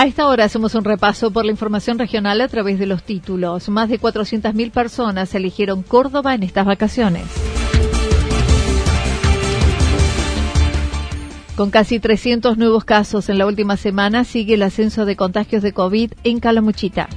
A esta hora hacemos un repaso por la información regional a través de los títulos. Más de 400.000 personas eligieron Córdoba en estas vacaciones. Con casi 300 nuevos casos en la última semana, sigue el ascenso de contagios de COVID en Calamuchita.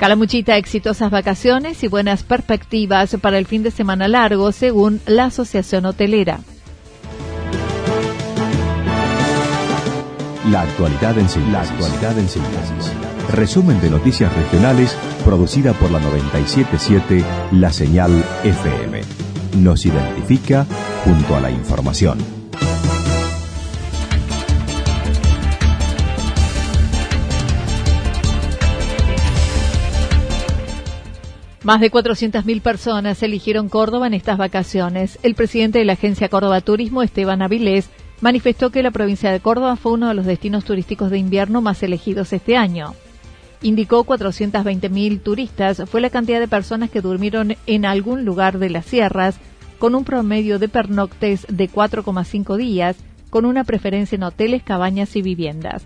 Calamuchita, exitosas vacaciones y buenas perspectivas para el fin de semana largo, según la Asociación Hotelera. La actualidad en síntesis. Resumen de noticias regionales producida por la 977 La Señal FM. Nos identifica junto a la información. Más de 400.000 personas eligieron Córdoba en estas vacaciones. El presidente de la agencia Córdoba Turismo, Esteban Avilés, manifestó que la provincia de Córdoba fue uno de los destinos turísticos de invierno más elegidos este año. Indicó 420.000 turistas fue la cantidad de personas que durmieron en algún lugar de las sierras, con un promedio de pernoctes de 4,5 días, con una preferencia en hoteles, cabañas y viviendas.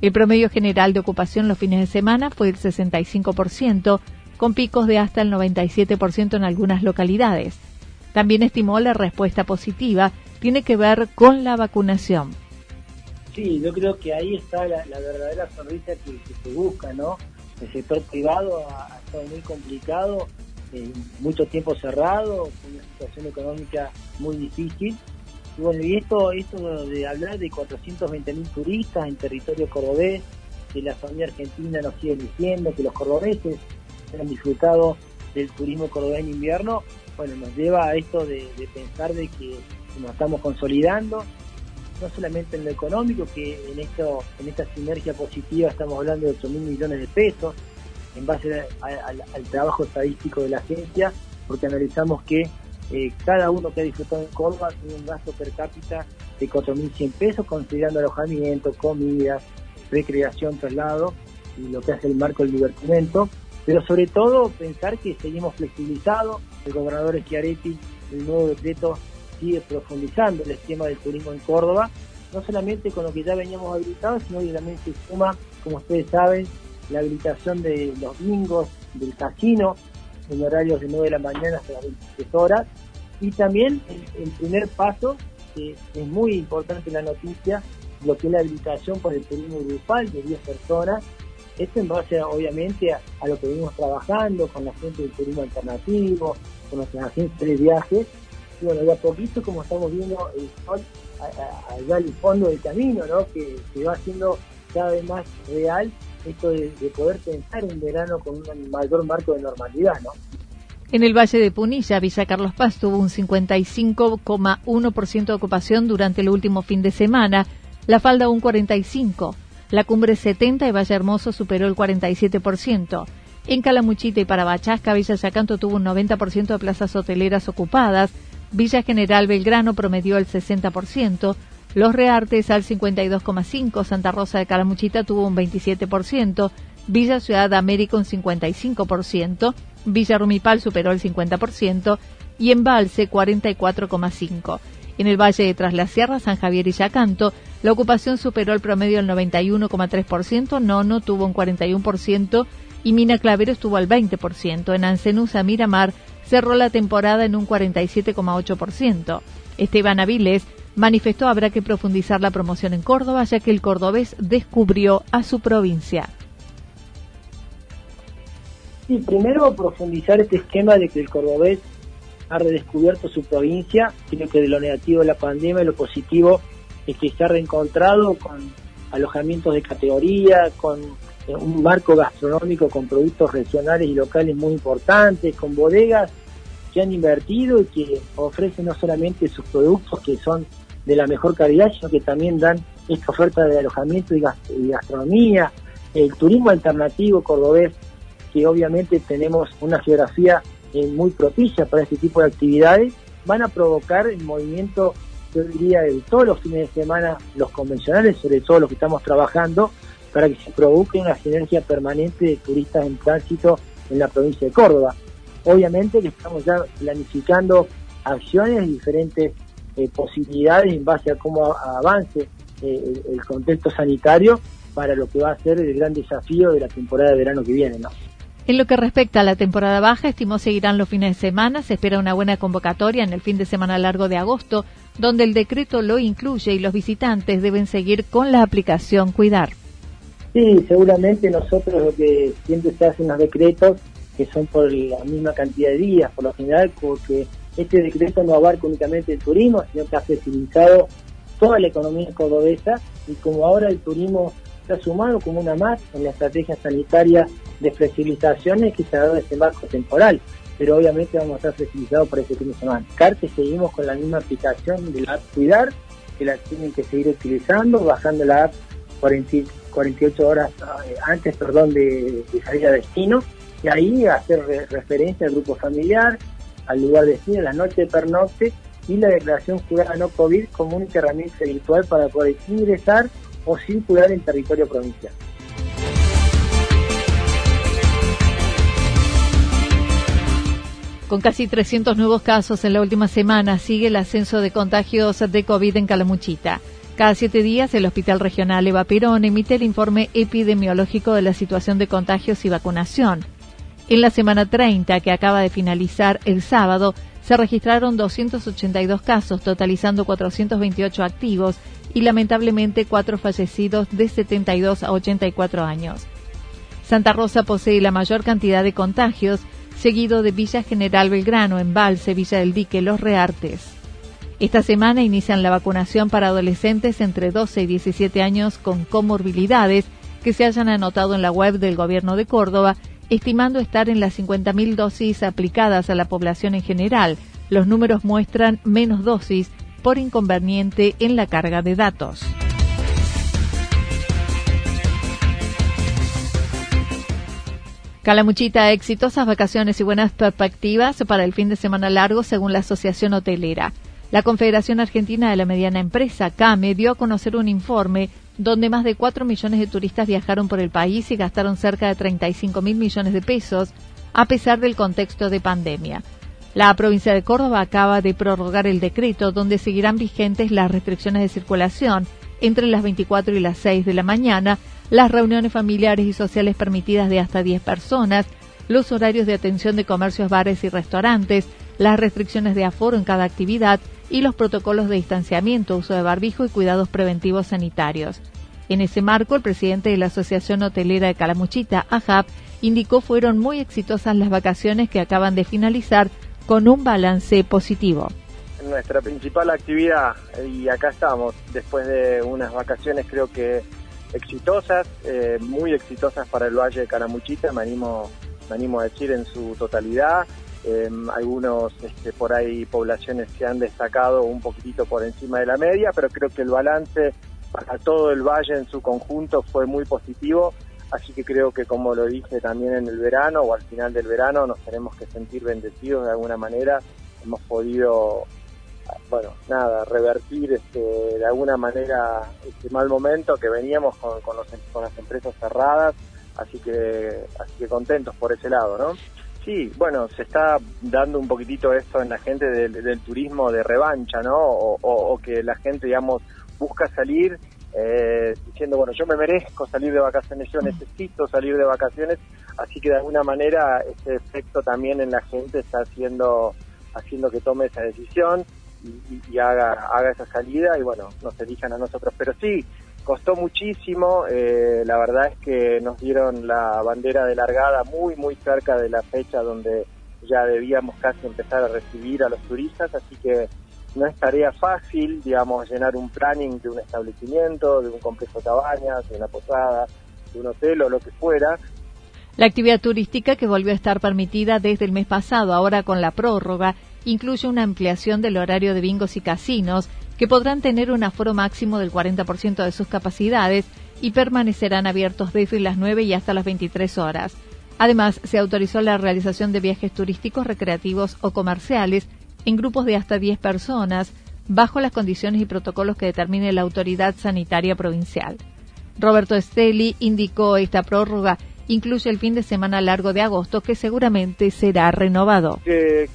El promedio general de ocupación los fines de semana fue el 65%, con picos de hasta el 97% en algunas localidades. También estimó la respuesta positiva tiene que ver con la vacunación. Sí, yo creo que ahí está la, verdadera sonrisa que, se busca, ¿no? El sector privado ha, estado muy complicado, eh, mucho tiempo cerrado, con una situación económica muy difícil. Y bueno, y esto, esto de hablar de 420 mil turistas en territorio cordobés, que la familia argentina nos sigue diciendo, que los cordobeses han disfrutado del turismo cordobés en invierno, bueno, nos lleva a esto de, pensar de que nos estamos consolidando, no solamente en lo económico, que en esto en esta sinergia positiva estamos hablando de 8 mil millones de pesos, en base al trabajo estadístico de la agencia, porque analizamos que eh, cada uno que ha disfrutado en Córdoba tiene un gasto per cápita de 4.100 pesos, considerando alojamiento, comida, recreación, traslado y lo que hace el marco del divertimento pero sobre todo pensar que seguimos flexibilizados, el gobernador Schiaretti, el nuevo decreto sigue profundizando el esquema del turismo en Córdoba, no solamente con lo que ya veníamos habilitados, sino que también se suma, como ustedes saben, la habilitación de los bingos del casino en horarios de 9 de la mañana hasta las 23 horas, y también el, primer paso, que es muy importante la noticia, lo que es la habilitación por el turismo grupal de 10 personas, esto en base, obviamente, a, lo que venimos trabajando con la gente del turismo alternativo, con nuestras agencias de viajes. Y bueno, de a poquito, como estamos viendo el sol allá al fondo del camino, ¿no? Que, se va haciendo cada vez más real esto de, poder pensar un verano con un mayor marco de normalidad, ¿no? En el Valle de Punilla, Villa Carlos Paz tuvo un 55,1% de ocupación durante el último fin de semana, La Falda un 45%. La cumbre 70 de Valle Hermoso superó el 47%. En Calamuchita y Parabachasca, Villa Yacanto tuvo un 90% de plazas hoteleras ocupadas. Villa General Belgrano promedió el 60%. Los Reartes al 52,5%. Santa Rosa de Calamuchita tuvo un 27%. Villa Ciudad de América un 55%. Villa Rumipal superó el 50% y Embalse 44,5%. En el Valle de Tras la Sierra, San Javier y Yacanto, la ocupación superó el promedio del 91,3%, Nono tuvo un 41% y Mina Clavero estuvo al 20%. En Ancenusa, Miramar cerró la temporada en un 47,8%. Esteban Avilés manifestó habrá que profundizar la promoción en Córdoba, ya que el cordobés descubrió a su provincia. Sí, primero profundizar este esquema de que el cordobés ha redescubierto su provincia. Creo que de lo negativo de la pandemia, lo positivo es que se ha reencontrado con alojamientos de categoría, con eh, un marco gastronómico con productos regionales y locales muy importantes, con bodegas que han invertido y que ofrecen no solamente sus productos que son de la mejor calidad, sino que también dan esta oferta de alojamiento y gastronomía, el turismo alternativo cordobés, que obviamente tenemos una geografía eh, muy propicia para este tipo de actividades, van a provocar el movimiento, yo diría, de todos los fines de semana, los convencionales, sobre todo los que estamos trabajando, para que se provoque una sinergia permanente de turistas en tránsito en la provincia de Córdoba. Obviamente que estamos ya planificando acciones y diferentes eh, posibilidades en base a cómo avance eh, el contexto sanitario para lo que va a ser el gran desafío de la temporada de verano que viene, ¿no? En lo que respecta a la temporada baja, estimó seguirán los fines de semana. Se espera una buena convocatoria en el fin de semana largo de agosto, donde el decreto lo incluye y los visitantes deben seguir con la aplicación Cuidar. Sí, seguramente nosotros lo que siempre se hacen los decretos, que son por la misma cantidad de días, por lo general, porque este decreto no abarca únicamente el turismo, sino que ha flexibilizado toda la economía cordobesa y como ahora el turismo se ha sumado como una más en la estrategia sanitaria de flexibilizaciones que se ha dado este marco temporal, pero obviamente vamos a estar flexibilizados por este fin de semana. CARTE seguimos con la misma aplicación de la app Cuidar, que la tienen que seguir utilizando, bajando la app 48 horas eh, antes perdón, de, salir a destino, y ahí hacer referencia al grupo familiar, al lugar de destino, la noche de pernocte y la declaración jurada no COVID como única herramienta virtual para poder ingresar o circular en territorio provincial. Con casi 300 nuevos casos en la última semana, sigue el ascenso de contagios de COVID en Calamuchita. Cada siete días, el Hospital Regional Eva Perón emite el informe epidemiológico de la situación de contagios y vacunación. En la semana 30, que acaba de finalizar el sábado, se registraron 282 casos, totalizando 428 activos y lamentablemente cuatro fallecidos de 72 a 84 años. Santa Rosa posee la mayor cantidad de contagios, seguido de Villa General Belgrano, Embalse, Villa del Dique, Los Reartes. Esta semana inician la vacunación para adolescentes entre 12 y 17 años con comorbilidades que se hayan anotado en la web del Gobierno de Córdoba, estimando estar en las 50.000 dosis aplicadas a la población en general. Los números muestran menos dosis por inconveniente en la carga de datos. Calamuchita, exitosas vacaciones y buenas perspectivas para el fin de semana largo según la Asociación Hotelera. La Confederación Argentina de la Mediana Empresa, CAME, dio a conocer un informe donde más de 4 millones de turistas viajaron por el país y gastaron cerca de 35 mil millones de pesos, a pesar del contexto de pandemia. La provincia de Córdoba acaba de prorrogar el decreto donde seguirán vigentes las restricciones de circulación entre las 24 y las 6 de la mañana las reuniones familiares y sociales permitidas de hasta 10 personas, los horarios de atención de comercios, bares y restaurantes, las restricciones de aforo en cada actividad y los protocolos de distanciamiento, uso de barbijo y cuidados preventivos sanitarios. En ese marco, el presidente de la Asociación Hotelera de Calamuchita, AJAP, indicó fueron muy exitosas las vacaciones que acaban de finalizar con un balance positivo. Nuestra principal actividad, y acá estamos, después de unas vacaciones creo que exitosas, eh, muy exitosas para el Valle de Caramuchita, me animo, me animo a decir en su totalidad. Eh, algunos este, por ahí poblaciones que han destacado un poquitito por encima de la media, pero creo que el balance para todo el valle en su conjunto fue muy positivo, así que creo que como lo dije también en el verano o al final del verano nos tenemos que sentir bendecidos de alguna manera, hemos podido bueno, nada, revertir este, de alguna manera este mal momento que veníamos con, los, con las empresas cerradas, así que, así que contentos por ese lado, ¿no? Sí, bueno, se está dando un poquitito esto en la gente del, turismo de revancha, ¿no? O, que la gente, digamos, busca salir eh, diciendo, bueno, yo me merezco salir de vacaciones, yo necesito salir de vacaciones, así que de alguna manera ese efecto también en la gente está haciendo, haciendo que tome esa decisión y, haga, haga esa salida y bueno, nos elijan a nosotros. Pero sí, costó muchísimo, eh, la verdad es que nos dieron la bandera de largada muy, muy cerca de la fecha donde ya debíamos casi empezar a recibir a los turistas, así que no es tarea fácil, digamos, llenar un planning de un establecimiento, de un complejo de cabañas, de una posada, de un hotel o lo que fuera. La actividad turística que volvió a estar permitida desde el mes pasado, ahora con la prórroga, incluye una ampliación del horario de bingos y casinos que podrán tener un aforo máximo del 40% de sus capacidades y permanecerán abiertos desde las 9 y hasta las 23 horas. Además, se autorizó la realización de viajes turísticos, recreativos o comerciales en grupos de hasta 10 personas, bajo las condiciones y protocolos que determine la autoridad sanitaria provincial. Roberto Esteli indicó esta prórroga incluye el fin de semana largo de agosto, que seguramente será renovado. Que,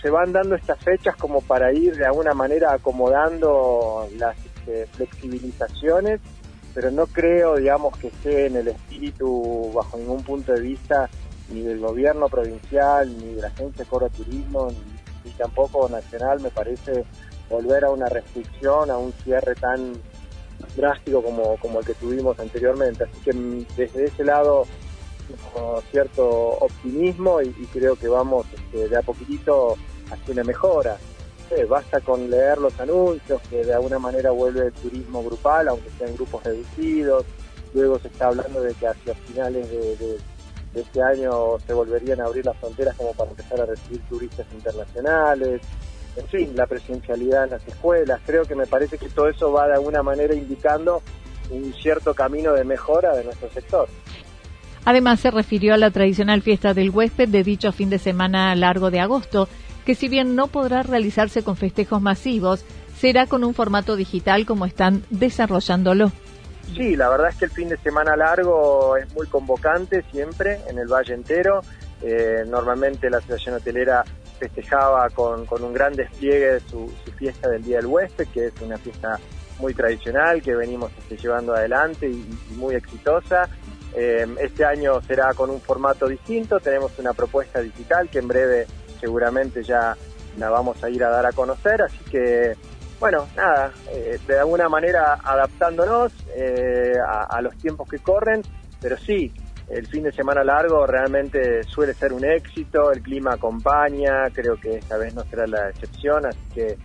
se van dando estas fechas como para ir de alguna manera acomodando las este, flexibilizaciones, pero no creo, digamos, que esté en el espíritu, bajo ningún punto de vista, ni del gobierno provincial, ni de la agencia Coro Turismo, ni, tampoco nacional, me parece volver a una restricción, a un cierre tan drástico como, como el que tuvimos anteriormente. Así que mm, desde ese lado cierto optimismo y, creo que vamos este, de a poquitito hacia una mejora. basta con leer los anuncios que de alguna manera vuelve el turismo grupal, aunque sea en grupos reducidos. Luego se está hablando de que hacia finales de, este año se volverían a abrir las fronteras como para empezar a recibir turistas internacionales. En fin, la presencialidad en las escuelas. Creo que me parece que todo eso va de alguna manera indicando un cierto camino de mejora de nuestro sector. Además, se refirió a la tradicional fiesta del huésped de dicho fin de semana largo de agosto, que si bien no podrá realizarse con festejos masivos, será con un formato digital como están desarrollándolo. Sí, la verdad es que el fin de semana largo es muy convocante siempre en el Valle entero. Eh, normalmente la Asociación Hotelera festejaba con, un gran despliegue de su, fiesta del Día del Huésped, que es una fiesta muy tradicional que venimos este, llevando adelante y muy exitosa. Eh, este año será con un formato distinto, tenemos una propuesta digital que en breve seguramente ya la vamos a ir a dar a conocer, así que bueno, nada, eh, de alguna manera adaptándonos eh, a, los tiempos que corren, pero sí, el fin de semana largo realmente suele ser un éxito, el clima acompaña, creo que esta vez no será la excepción, así que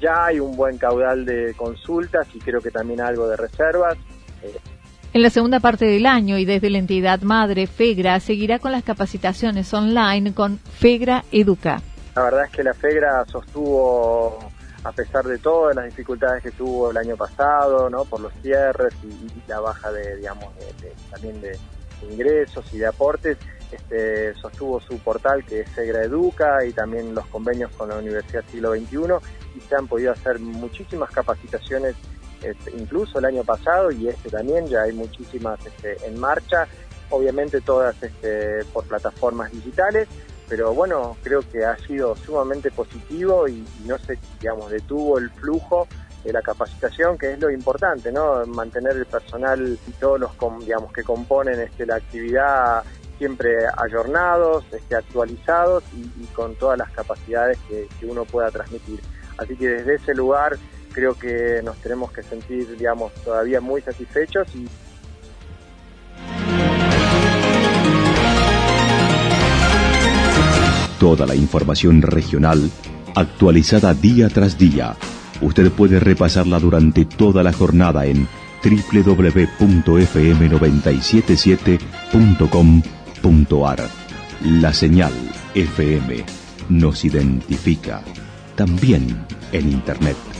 ya hay un buen caudal de consultas y creo que también algo de reservas. En la segunda parte del año y desde la entidad madre FEGRA seguirá con las capacitaciones online con FEGRA Educa. La verdad es que la FEGRA sostuvo, a pesar de todas las dificultades que tuvo el año pasado, ¿no? por los cierres y, la baja de, digamos, también de, ingresos y de aportes, este, sostuvo su portal que es FEGRA Educa y también los convenios con la Universidad Siglo XXI y se han podido hacer muchísimas capacitaciones incluso el año pasado y este también, ya hay muchísimas este, en marcha, obviamente todas este, por plataformas digitales, pero bueno, creo que ha sido sumamente positivo y, no se, digamos, detuvo el flujo de la capacitación, que es lo importante, ¿no? Mantener el personal y todos los, digamos, que componen este, la actividad siempre ayornados, actualizados y, con todas las capacidades que uno pueda transmitir. Así que desde ese lugar creo que nos tenemos que sentir, digamos, todavía muy satisfechos y Toda la información regional actualizada día tras día. Usted puede repasarla durante toda la jornada en www.fm977.com.ar. La señal FM nos identifica también en Internet.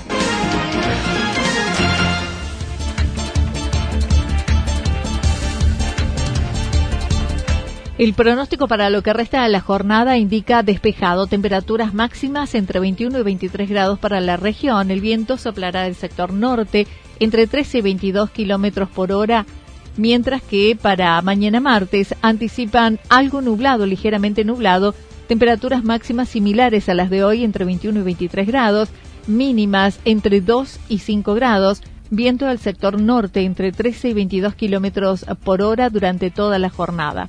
El pronóstico para lo que resta de la jornada indica despejado, temperaturas máximas entre 21 y 23 grados para la región. El viento soplará del sector norte entre 13 y 22 kilómetros por hora mientras que para mañana martes anticipan algo nublado, ligeramente nublado, temperaturas máximas similares a las de hoy entre 21 y 23 grados, mínimas entre 2 y 5 grados, viento del sector norte entre 13 y 22 kilómetros por hora durante toda la jornada.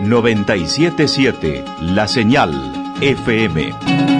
977 La Señal FM.